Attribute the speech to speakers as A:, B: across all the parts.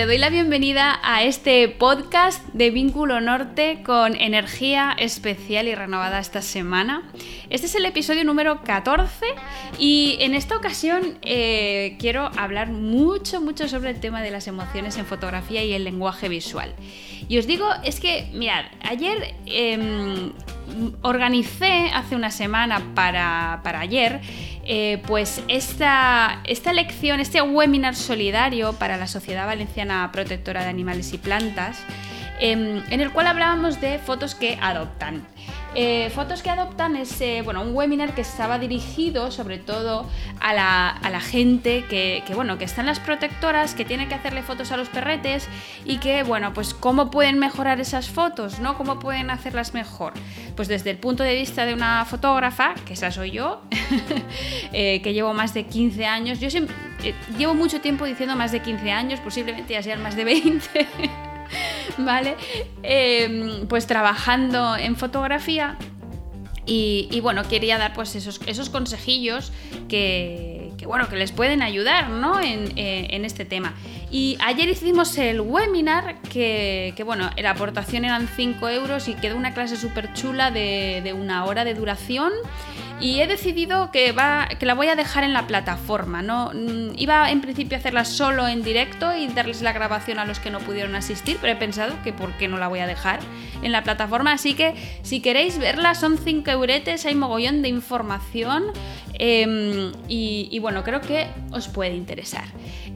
A: Te doy la bienvenida a este podcast de Vínculo Norte con energía especial y renovada esta semana. Este es el episodio número 14 y en esta ocasión eh, quiero hablar mucho, mucho sobre el tema de las emociones en fotografía y el lenguaje visual. Y os digo, es que, mirad, ayer em, organicé hace una semana para, ayer, eh, pues esta, esta lección, este webinar solidario para la Sociedad Valenciana Protectora de Animales y Plantas, em, en el cual hablábamos de fotos que adoptan. Eh, fotos que adoptan es eh, bueno, un webinar que estaba dirigido sobre todo a la, gente que, bueno, que está en las protectoras, que tiene que hacerle fotos a los perretes y que, bueno, pues cómo pueden mejorar esas fotos, ¿no? ¿Cómo pueden hacerlas mejor? Pues desde el punto de vista de una fotógrafa, que esa soy yo, eh, que llevo más de 15 años, yo llevo mucho tiempo diciendo más de 15 años, posiblemente ya sean más de 20. ¿vale? Em, pues trabajando en fotografía y, bueno, quería dar pues esos, esos consejillos que, bueno, que les pueden ayudar, ¿no? En, eh, este tema. Y ayer hicimos el webinar que, bueno, la aportación eran 5 euros y quedó una clase súper chula de, una hora de duración y he decidido que, va, que la voy a dejar en la plataforma. ¿no? Mm, iba en principio a hacerla solo en directo y darles la grabación a los que no pudieron asistir, pero he pensado que por qué no la voy a dejar en la plataforma. Así que si queréis verla, son 5 euretes, hay mogollón de información em, y, bueno, creo que os puede interesar.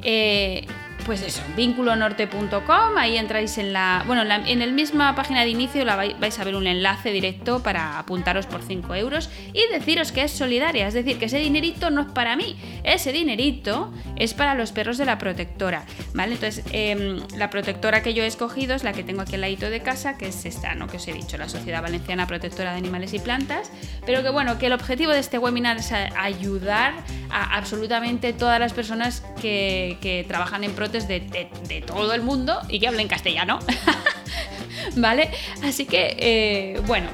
A: Eh, pues eso, vínculonorte.com, ahí entráis en la, bueno, en, la, misma página de inicio la vais, a ver un enlace directo para apuntaros por 5 euros y deciros que es solidaria, es decir, que ese dinerito no es para mí, ese dinerito es para los perros de la protectora, ¿vale? Entonces, em, la protectora que yo he escogido es la que tengo aquí al ladito de casa, que es esta, ¿no? Que os he dicho, la Sociedad Valenciana Protectora de Animales y Plantas, pero que bueno, que el objetivo de este webinar es ayudar a absolutamente todas las personas que, que trabajan en protección de, todo el mundo y que hablen castellano. ¿Vale? Así que, eh, bueno,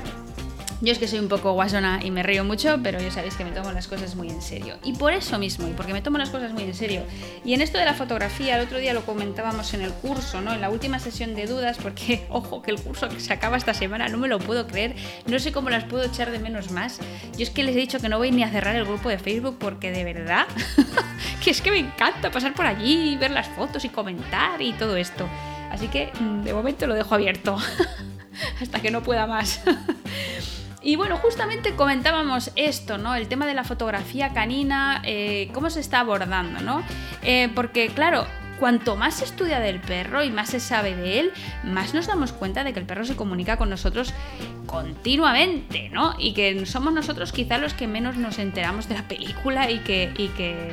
A: yo es que soy un poco guasona y me río mucho, pero ya sabéis que me tomo las cosas muy en serio. Y por eso mismo, y porque me tomo las cosas muy en serio. Y en esto de la fotografía, el otro día lo comentábamos en el curso, ¿no? En la última sesión de dudas, porque, ojo, que el curso que se acaba esta semana, no me lo puedo creer. No sé cómo las puedo echar de menos más. Yo es que les he dicho que no voy ni a cerrar el grupo de Facebook porque de verdad, que es que me encanta pasar por allí, ver las fotos y comentar y todo esto. Así que mm, de momento lo dejo abierto. hasta que no pueda más. Y bueno, justamente comentábamos esto, ¿no? El tema de la fotografía canina, eh, cómo se está abordando, ¿no? Eh, porque claro, cuanto más se estudia del perro y más se sabe de él, más nos damos cuenta de que el perro se comunica con nosotros continuamente, ¿no? Y que somos nosotros quizá los que menos nos enteramos de la película y que, y que,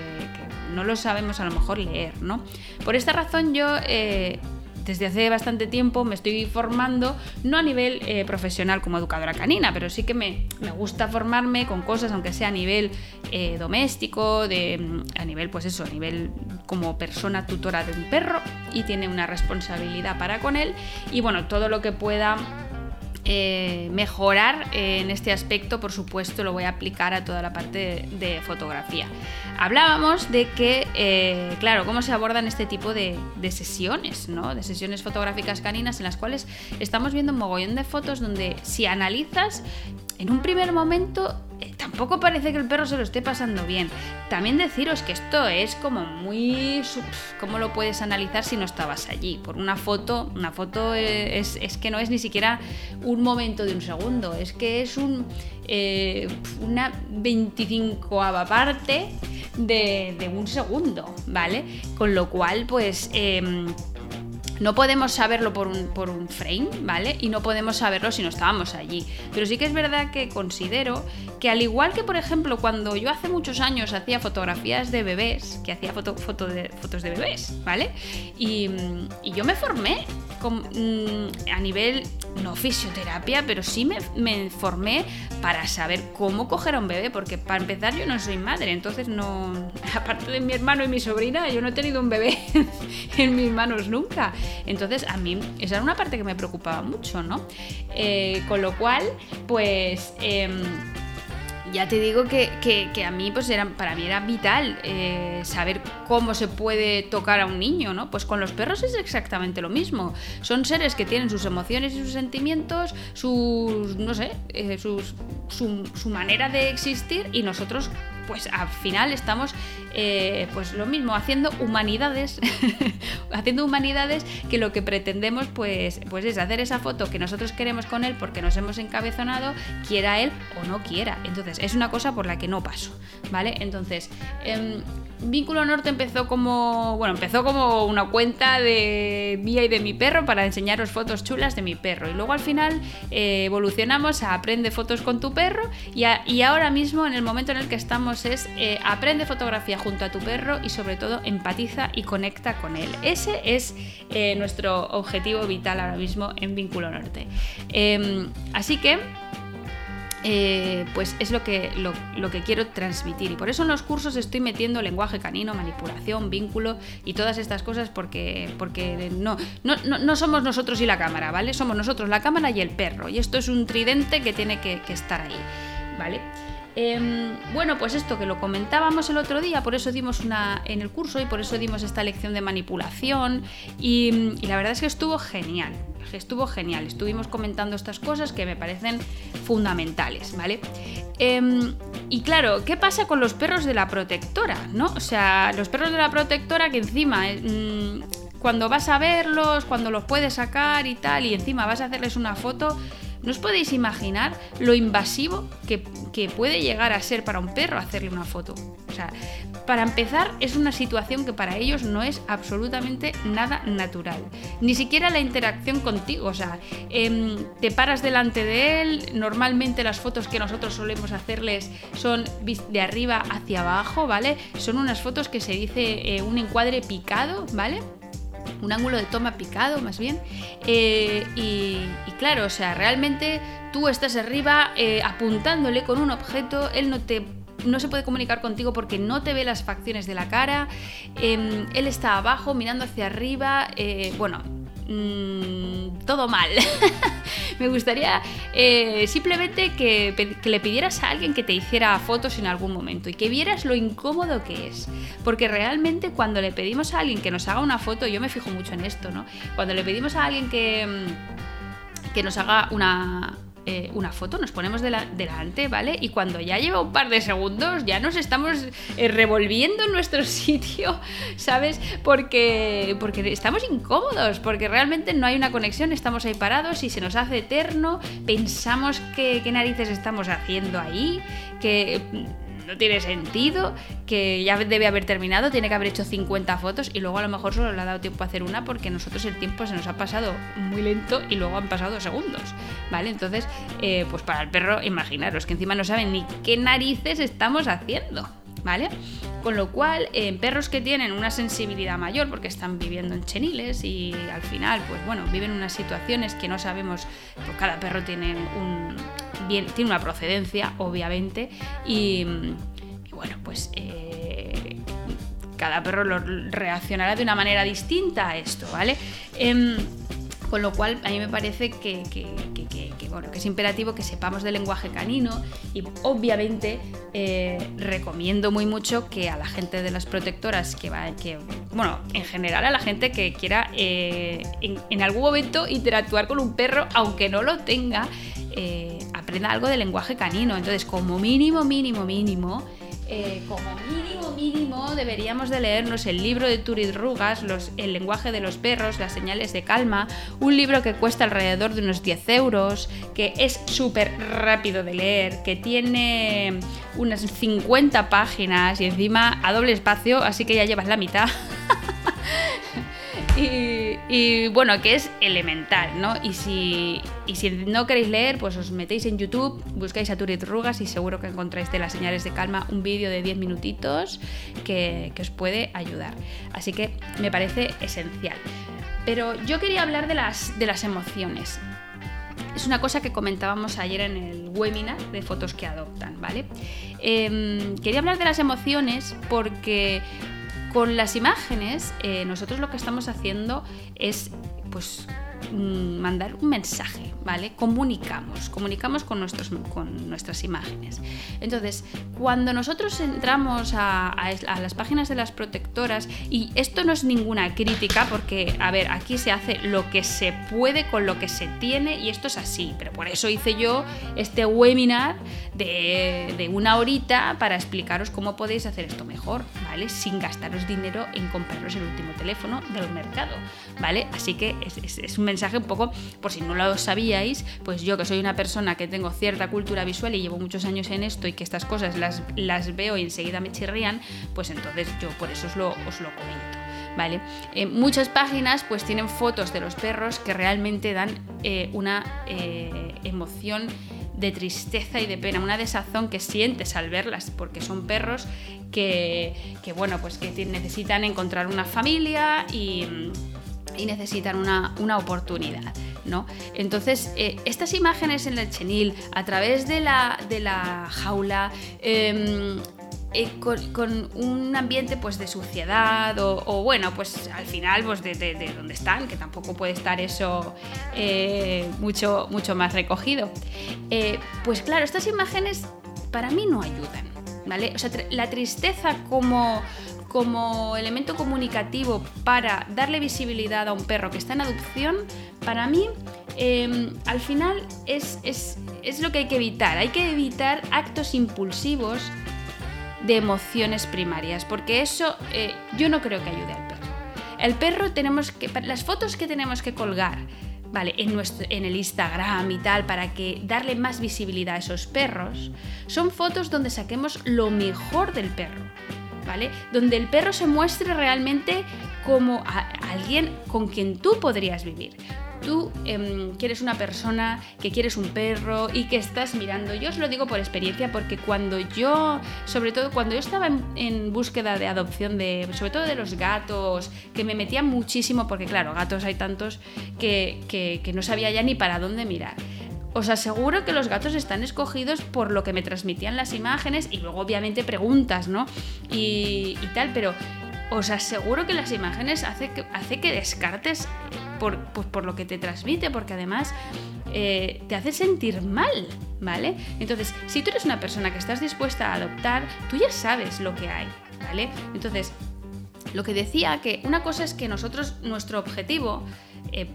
A: no lo sabemos a lo mejor leer, ¿no? Por esta razón yo... Eh, desde hace bastante tiempo me estoy formando, no a nivel eh, profesional como educadora canina, pero sí que me, gusta formarme con cosas, aunque sea a nivel eh, doméstico, de, a nivel, pues eso, a nivel como persona tutora de un perro y tiene una responsabilidad para con él. Y bueno, todo lo que pueda eh, mejorar en este aspecto, por supuesto, lo voy a aplicar a toda la parte de, fotografía. Hablábamos de que, eh, claro, cómo se abordan este tipo de, sesiones, ¿no? De sesiones fotográficas caninas en las cuales estamos viendo un mogollón de fotos donde si analizas, en un primer momento eh, tampoco parece que el perro se lo esté pasando bien. También deciros que esto es como muy... ¿Cómo lo puedes analizar si no estabas allí? Por una foto, una foto es, que no es ni siquiera un momento de un segundo, es que es un, eh, una 25 parte de, de, un segundo, ¿vale? Con lo cual, pues... Em, no podemos saberlo por un, por un frame, ¿vale? Y no podemos saberlo si no estábamos allí. Pero sí que es verdad que considero que al igual que, por ejemplo, cuando yo hace muchos años hacía fotografías de bebés, que hacía foto, de, fotos de bebés, ¿vale? Y, yo me formé mm, a nivel, no fisioterapia, pero sí me, me, formé para saber cómo coger a un bebé, porque para empezar yo no soy madre, entonces no, aparte de mi hermano y mi sobrina, yo no he tenido un bebé en mis manos nunca. Entonces a mí esa era una parte que me preocupaba mucho, ¿no? Eh, con lo cual, pues... Em, ya te digo que, a mí, pues era, para mí era vital eh, saber cómo se puede tocar a un niño, ¿no? Pues con los perros es exactamente lo mismo. Son seres que tienen sus emociones y sus sentimientos, sus, no sé, eh, sus, su, su manera de existir y nosotros pues al final estamos eh, pues lo mismo, haciendo humanidades, haciendo humanidades que lo que pretendemos pues, pues es hacer esa foto que nosotros queremos con él porque nos hemos encabezonado, quiera él o no quiera. Entonces es una cosa por la que no paso, ¿vale? Entonces, em, Vínculo Norte empezó como, bueno, empezó como una cuenta de mía y de mi perro para enseñaros fotos chulas de mi perro. Y luego al final eh, evolucionamos a aprende fotos con tu perro y, y, ahora mismo en el momento en el que estamos es eh, aprende fotografía junto a tu perro y sobre todo empatiza y conecta con él. Ese es eh, nuestro objetivo vital ahora mismo en Vínculo Norte. Em, así que eh, pues es lo que, lo, que quiero transmitir. Y por eso en los cursos estoy metiendo lenguaje canino, manipulación, vínculo y todas estas cosas porque, porque no, no, somos nosotros y la cámara, ¿vale? Somos nosotros, la cámara y el perro. Y esto es un tridente que tiene que, que estar ahí, ¿vale? Em, bueno, pues esto que lo comentábamos el otro día, por eso dimos una en el curso y por eso dimos esta lección de manipulación y, la verdad es que estuvo genial, estuvo genial, estuvimos comentando estas cosas que me parecen fundamentales, ¿vale? Em, y claro, ¿qué pasa con los perros de la protectora? ¿No? O sea, los perros de la protectora que encima... Eh, mm, cuando vas a verlos, cuando los puedes sacar y tal, y encima vas a hacerles una foto, ¿No os podéis imaginar lo invasivo que, puede llegar a ser para un perro hacerle una foto? O sea, para empezar, es una situación que para ellos no es absolutamente nada natural. Ni siquiera la interacción contigo. O sea, em, te paras delante de él. Normalmente las fotos que nosotros solemos hacerles son de arriba hacia abajo, ¿vale? Son unas fotos que se dice eh, un encuadre picado, ¿vale? Un ángulo de toma picado más bien. Eh, y, claro, o sea, realmente tú estás arriba eh, apuntándole con un objeto, él no te no se puede comunicar contigo porque no te ve las facciones de la cara, em, él está abajo mirando hacia arriba, eh, bueno, Mm, todo mal. Me gustaría eh, simplemente que, le pidieras a alguien que te hiciera fotos en algún momento y que vieras lo incómodo que es. Porque realmente cuando le pedimos a alguien que nos haga una foto, yo me fijo mucho en esto, ¿no? Cuando le pedimos a alguien que, mm, que nos haga una, eh, una foto, nos ponemos delante, ¿vale? Y cuando ya lleva un par de segundos ya nos estamos eh, revolviendo en nuestro sitio, ¿sabes? Porque, porque estamos incómodos, porque realmente no hay una conexión, estamos ahí parados y se nos hace eterno, pensamos que qué narices estamos haciendo ahí, que no tiene sentido, que ya debe haber terminado, tiene que haber hecho 50 fotos y luego a lo mejor solo le ha dado tiempo a hacer una porque nosotros el tiempo se nos ha pasado muy lento y luego han pasado segundos, ¿vale? Entonces, eh, pues para el perro, imaginaros que encima no saben ni qué narices estamos haciendo, ¿vale? Con lo cual, perros que tienen una sensibilidad mayor, porque están viviendo en cheniles y al final, pues bueno, viven unas situaciones que no sabemos, pues cada perro tiene un, tiene una procedencia, obviamente, y, bueno, pues eh, cada perro lo reaccionará de una manera distinta a esto, ¿vale? Em, con lo cual, a mí me parece que, bueno, que es imperativo que sepamos del lenguaje canino y obviamente eh, recomiendo muy mucho que a la gente de las protectoras que va, que, bueno, en general a la gente que quiera eh, en, algún momento interactuar con un perro, aunque no lo tenga, eh, aprenda algo de lenguaje canino. Entonces, como mínimo, mínimo, mínimo, eh, como mínimo, mínimo, deberíamos de leernos el libro de Turid Rugas, El lenguaje de los perros, las señales de calma, un libro que cuesta alrededor de unos 10 euros, que es súper rápido de leer, que tiene unas 50 páginas y encima a doble espacio, así que ya llevas la mitad. Y, bueno, que es elemental, ¿no? Y si, si no queréis leer, pues os metéis en YouTube, buscáis a Turit Rugas y seguro que encontráis de las señales de calma un vídeo de 10 minutitos que, os puede ayudar. Así que me parece esencial. Pero yo quería hablar de las, de las emociones. Es una cosa que comentábamos ayer en el webinar de fotos que adoptan, ¿vale? Em, quería hablar de las emociones porque con las imágenes, eh, nosotros lo que estamos haciendo es pues mandar un mensaje, ¿vale? Comunicamos, comunicamos con, nuestros, con nuestras imágenes. Entonces, cuando nosotros entramos a, las páginas de las protectoras, y esto no es ninguna crítica, porque, a ver, aquí se hace lo que se puede con lo que se tiene, y esto es así, pero por eso hice yo este webinar de, una horita para explicaros cómo podéis hacer esto mejor, ¿vale? Sin gastaros dinero en compraros el último teléfono del mercado, ¿vale? Así que es, un mensaje un poco, por si no lo sabía, pues yo que soy una persona que tengo cierta cultura visual y llevo muchos años en esto y que estas cosas las, las veo y enseguida me chirrían, pues entonces yo por eso os lo, os lo comento. ¿Vale? Eh, muchas páginas pues tienen fotos de los perros que realmente dan eh, una eh, emoción de tristeza y de pena, una desazón que sientes al verlas, porque son perros que, que bueno, pues que necesitan encontrar una familia y, necesitan una, una oportunidad. Entonces, eh, estas imágenes en el chenil, a través de la, de la jaula, em, eh, con, un ambiente pues de suciedad o, bueno, pues al final pues de, de, donde están, que tampoco puede estar eso eh, mucho, mucho más recogido. pues claro, estas imágenes para mí no ayudan, ¿vale? O sea, la tristeza como, como elemento comunicativo para darle visibilidad a un perro que está en adopción, para mí em, al final es, lo que hay que evitar. Hay que evitar actos impulsivos de emociones primarias, porque eso eh, yo no creo que ayude al perro. El perro tenemos que, las fotos que tenemos que colgar, ¿vale? En, nuestro, en el Instagram y tal, para que darle más visibilidad a esos perros, son fotos donde saquemos lo mejor del perro. Donde el perro se muestre realmente como alguien con quien tú podrías vivir. Tú em, quieres una persona, que quieres un perro y que estás mirando. Yo os lo digo por experiencia porque cuando yo, sobre todo cuando yo estaba en, búsqueda de adopción de, sobre todo de los gatos, que me metía muchísimo porque claro, gatos hay tantos que, que no sabía ya ni para dónde mirar os aseguro que los gatos están escogidos por lo que me transmitían las imágenes y luego obviamente preguntas, ¿no? Y, tal, pero os aseguro que las imágenes que, hace que descartes por, pues por lo que te transmite, porque además eh, te hace sentir mal, ¿vale? Entonces, si tú eres una persona que estás dispuesta a adoptar, tú ya sabes lo que hay, ¿vale? Entonces, lo que decía que una cosa es que nosotros, nuestro objetivo eh,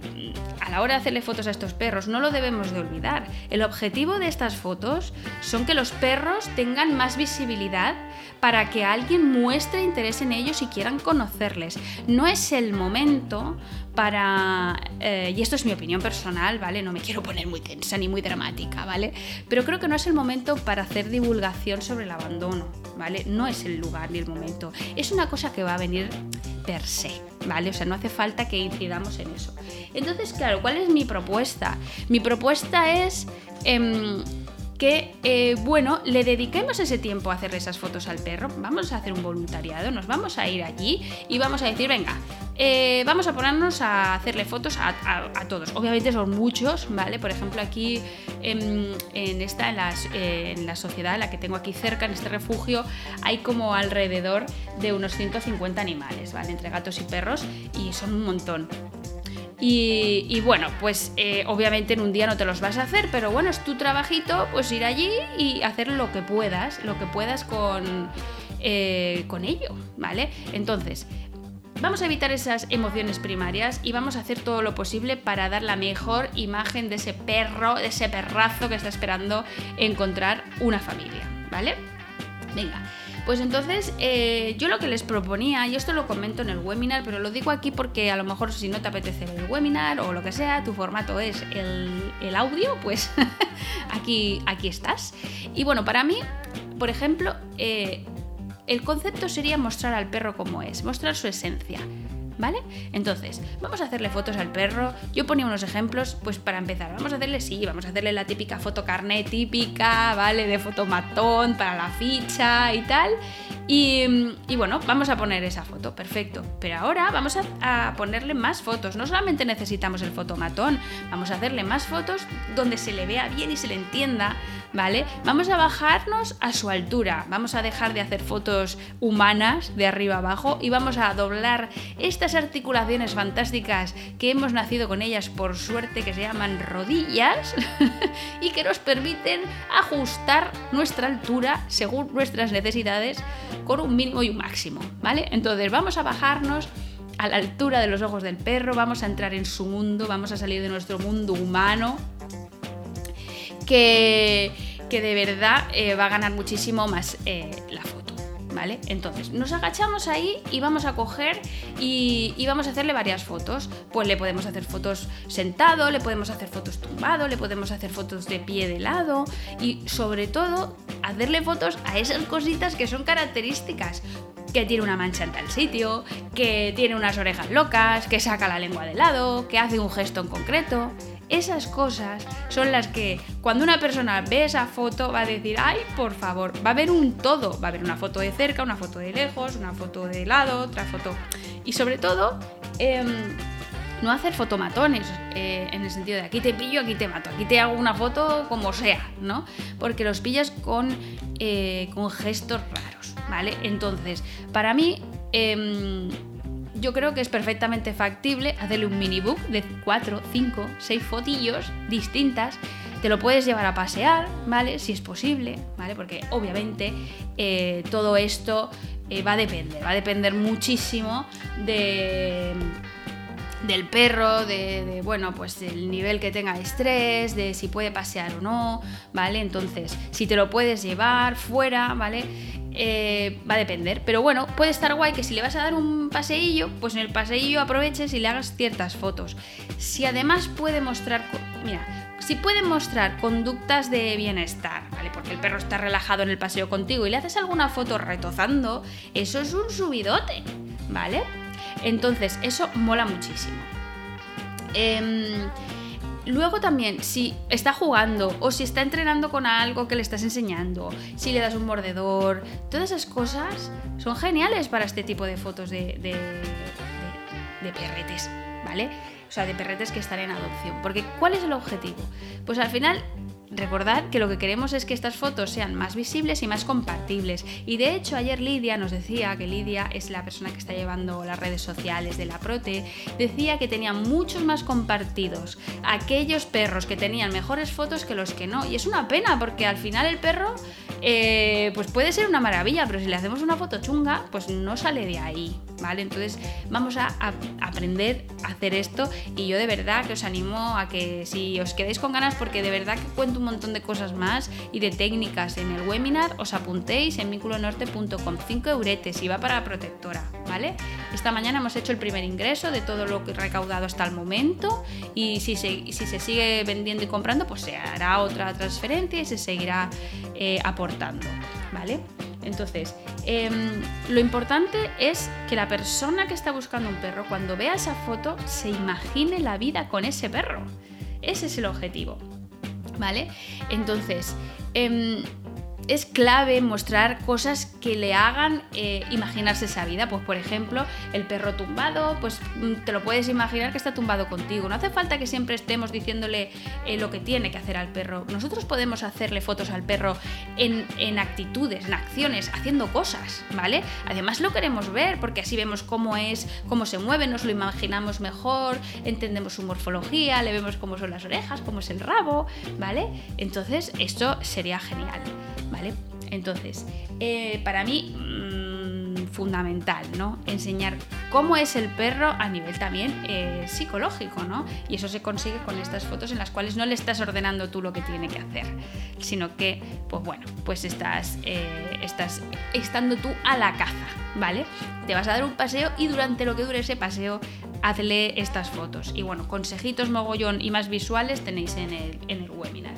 A: a la hora de hacerle fotos a estos perros, no lo debemos de olvidar. El objetivo de estas fotos son que los perros tengan más visibilidad para que alguien muestre interés en ellos y quieran conocerles. No es el momento para... Eh, y esto es mi opinión personal, ¿vale? No me quiero poner muy tensa ni muy dramática, ¿vale? Pero creo que no es el momento para hacer divulgación sobre el abandono, ¿vale? No es el lugar ni el momento. Es una cosa que va a venir per se, ¿vale? O sea, no hace falta que incidamos en eso. Entonces, claro, ¿cuál es mi propuesta? Mi propuesta es... Em, que, eh, bueno, le dediquemos ese tiempo a hacerle esas fotos al perro. Vamos a hacer un voluntariado, nos vamos a ir allí y vamos a decir, venga, eh, vamos a ponernos a hacerle fotos a, todos. Obviamente son muchos, ¿vale? Por ejemplo, aquí en, esta, en, en la sociedad, la que tengo aquí cerca, en este refugio, hay como alrededor de unos 150 animales, ¿vale? Entre gatos y perros y son un montón. Y, bueno, pues eh, obviamente en un día no te los vas a hacer, pero bueno, es tu trabajito, pues ir allí y hacer lo que puedas, lo que puedas con, eh, con ello, ¿vale? Entonces, vamos a evitar esas emociones primarias y vamos a hacer todo lo posible para dar la mejor imagen de ese perro, de ese perrazo que está esperando encontrar una familia, ¿vale? Venga. Pues entonces eh, yo lo que les proponía, y esto lo comento en el webinar, pero lo digo aquí porque a lo mejor si no te apetece el webinar o lo que sea, tu formato es el, audio, pues aquí, aquí estás. Y bueno, para mí, por ejemplo, eh, el concepto sería mostrar al perro como es, mostrar su esencia. ¿vale? Entonces, vamos a hacerle fotos al perro. Yo ponía unos ejemplos, pues para empezar, vamos a hacerle, sí, vamos a hacerle la típica foto carnet típica, ¿vale? De fotomatón para la ficha y tal. Y, bueno, vamos a poner esa foto, perfecto. Pero ahora vamos a, a, ponerle más fotos. No solamente necesitamos el fotomatón, vamos a hacerle más fotos donde se le vea bien y se le entienda ¿vale? Vamos a bajarnos a su altura, vamos a dejar de hacer fotos humanas de arriba abajo y vamos a doblar estas articulaciones fantásticas que hemos nacido con ellas por suerte que se llaman rodillas y que nos permiten ajustar nuestra altura según nuestras necesidades con un mínimo y un máximo, ¿vale? Entonces vamos a bajarnos a la altura de los ojos del perro, vamos a entrar en su mundo, vamos a salir de nuestro mundo humano que, de verdad eh, va a ganar muchísimo más eh, la foto. Entonces, nos agachamos ahí y vamos a coger y, vamos a hacerle varias fotos. Pues le podemos hacer fotos sentado, le podemos hacer fotos tumbado, le podemos hacer fotos de pie de lado y sobre todo hacerle fotos a esas cositas que son características que tiene una mancha en tal sitio, que tiene unas orejas locas, que saca la lengua de lado, que hace un gesto en concreto. Esas cosas son las que cuando una persona ve esa foto va a decir, ay, por favor, va a haber un todo, va a haber una foto de cerca, una foto de lejos, una foto de lado, otra foto. Y sobre todo, em, no hacer fotomatones, eh, en el sentido de aquí te pillo, aquí te mato, aquí te hago una foto como sea, ¿no? Porque los pillas con, eh, con gestos raros, ¿vale? Entonces, para mí... Em, yo creo que es perfectamente factible hacerle un mini book de 4, 5, 6 fotillos distintas. Te lo puedes llevar a pasear, ¿vale? Si es posible, ¿vale? Porque obviamente eh, todo esto eh, va a depender, va a depender muchísimo de del perro, de, bueno, pues el nivel que tenga de estrés, de si puede pasear o no, ¿vale? Entonces, si te lo puedes llevar fuera, ¿vale? Eh, va a depender. Pero bueno, puede estar guay que si le vas a dar un paseillo, pues en el paseillo aproveches y le hagas ciertas fotos. Si además puede mostrar, mira, si puede mostrar conductas de bienestar, ¿vale? Porque el perro está relajado en el paseo contigo y le haces alguna foto retozando, eso es un subidote, ¿vale? Entonces, eso mola muchísimo. Em, luego también, si está jugando o si está entrenando con algo que le estás enseñando, si le das un mordedor, todas esas cosas son geniales para este tipo de fotos de, de, de perretes, ¿vale? O sea, de perretes que están en adopción. Porque, ¿cuál es el objetivo? Pues al final Recordad que lo que queremos es que estas fotos sean más visibles y más compartibles. Y de hecho ayer Lidia nos decía, que Lidia es la persona que está llevando las redes sociales de la Prote, decía que tenía muchos más compartidos aquellos perros que tenían mejores fotos que los que no. Y es una pena porque al final el perro eh, pues puede ser una maravilla, pero si le hacemos una foto chunga, pues no sale de ahí. ¿Vale? Entonces vamos a, aprender a hacer esto y yo de verdad que os animo a que si os quedáis con ganas porque de verdad que cuento un montón de cosas más y de técnicas en el webinar, os apuntéis en vínculonorte.com, 5 euretes y va para la protectora, ¿vale? Esta mañana hemos hecho el primer ingreso de todo lo que recaudado hasta el momento y si se, si se sigue vendiendo y comprando, pues se hará otra transferencia y se seguirá eh, aportando, ¿vale? Entonces, em, lo importante es que la persona que está buscando un perro, cuando vea esa foto, se imagine la vida con ese perro. Ese es el objetivo. ¿vale? Entonces, em, es clave mostrar cosas que le hagan eh, imaginarse esa vida. Pues por ejemplo, el perro tumbado, pues mm, te lo puedes imaginar que está tumbado contigo. No hace falta que siempre estemos diciéndole eh, lo que tiene que hacer al perro. Nosotros podemos hacerle fotos al perro en, en, actitudes, en acciones, haciendo cosas, ¿vale? Además lo queremos ver porque así vemos cómo es, cómo se mueve, nos lo imaginamos mejor, entendemos su morfología, le vemos cómo son las orejas, cómo es el rabo, ¿vale? Entonces esto sería genial. ¿vale? Entonces, eh, para mí, mm, fundamental, ¿no? Enseñar cómo es el perro a nivel también eh, psicológico, ¿no? Y eso se consigue con estas fotos en las cuales no le estás ordenando tú lo que tiene que hacer, sino que, pues bueno, pues estás, eh, estás estando tú a la caza, ¿vale? Te vas a dar un paseo y durante lo que dure ese paseo hazle estas fotos. Y bueno, consejitos mogollón y más visuales tenéis en el webinar.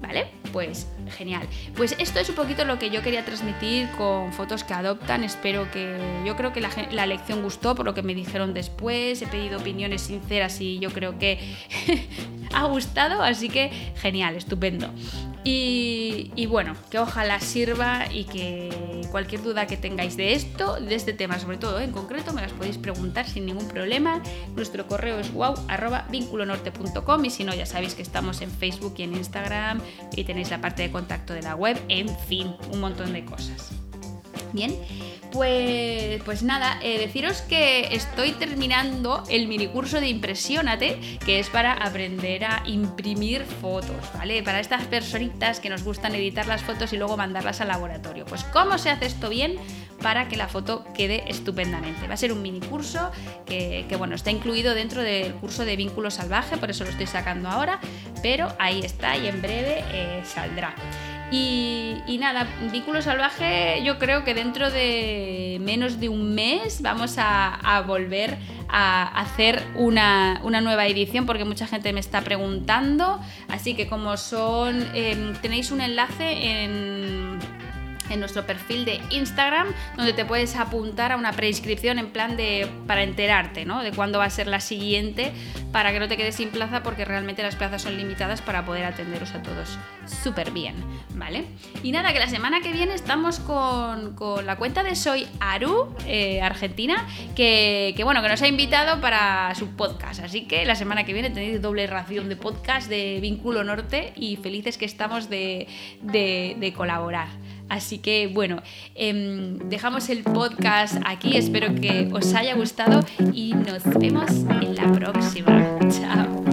A: ¿Vale? Pues genial. Pues esto es un poquito lo que yo quería transmitir con fotos que adoptan. Espero que. Yo creo que la, lección gustó por lo que me dijeron después. He pedido opiniones sinceras y yo creo que ha gustado, así que genial, estupendo. Y, bueno, que ojalá sirva y que cualquier duda que tengáis de esto, de este tema sobre todo en concreto, me las podéis preguntar sin ningún problema. Nuestro correo es wow.vinculonorte.com y si no, ya sabéis que estamos en Facebook y en Instagram y tenéis la parte de de la web, en fin, un montón de cosas. Bien, pues, pues nada, eh, deciros que estoy terminando el minicurso de Impresiónate, que es para aprender a imprimir fotos, ¿vale? Para estas personitas que nos gustan editar las fotos y luego mandarlas al laboratorio. Pues, ¿cómo se hace esto bien? Para que la foto quede estupendamente. Va a ser un mini curso que, bueno, está incluido dentro del curso de vínculo salvaje, por eso lo estoy sacando ahora, pero ahí está y en breve eh, saldrá. Y, nada, Vínculo Salvaje yo creo que dentro de menos de un mes vamos a, volver a hacer una, nueva edición porque mucha gente me está preguntando. Así que como son, em, tenéis un enlace en en nuestro perfil de Instagram, donde te puedes apuntar a una preinscripción en plan de para enterarte, ¿no? De cuándo va a ser la siguiente, para que no te quedes sin plaza, porque realmente las plazas son limitadas para poder atenderos a todos súper bien, ¿vale? Y nada, que la semana que viene estamos con, la cuenta de Soy Aru, eh, Argentina, que, bueno, que nos ha invitado para su podcast. Así que la semana que viene tenéis doble ración de podcast de Vínculo Norte y felices que estamos de, de colaborar. Así que bueno, em, dejamos el podcast aquí, espero que os haya gustado y nos vemos en la próxima. Chao.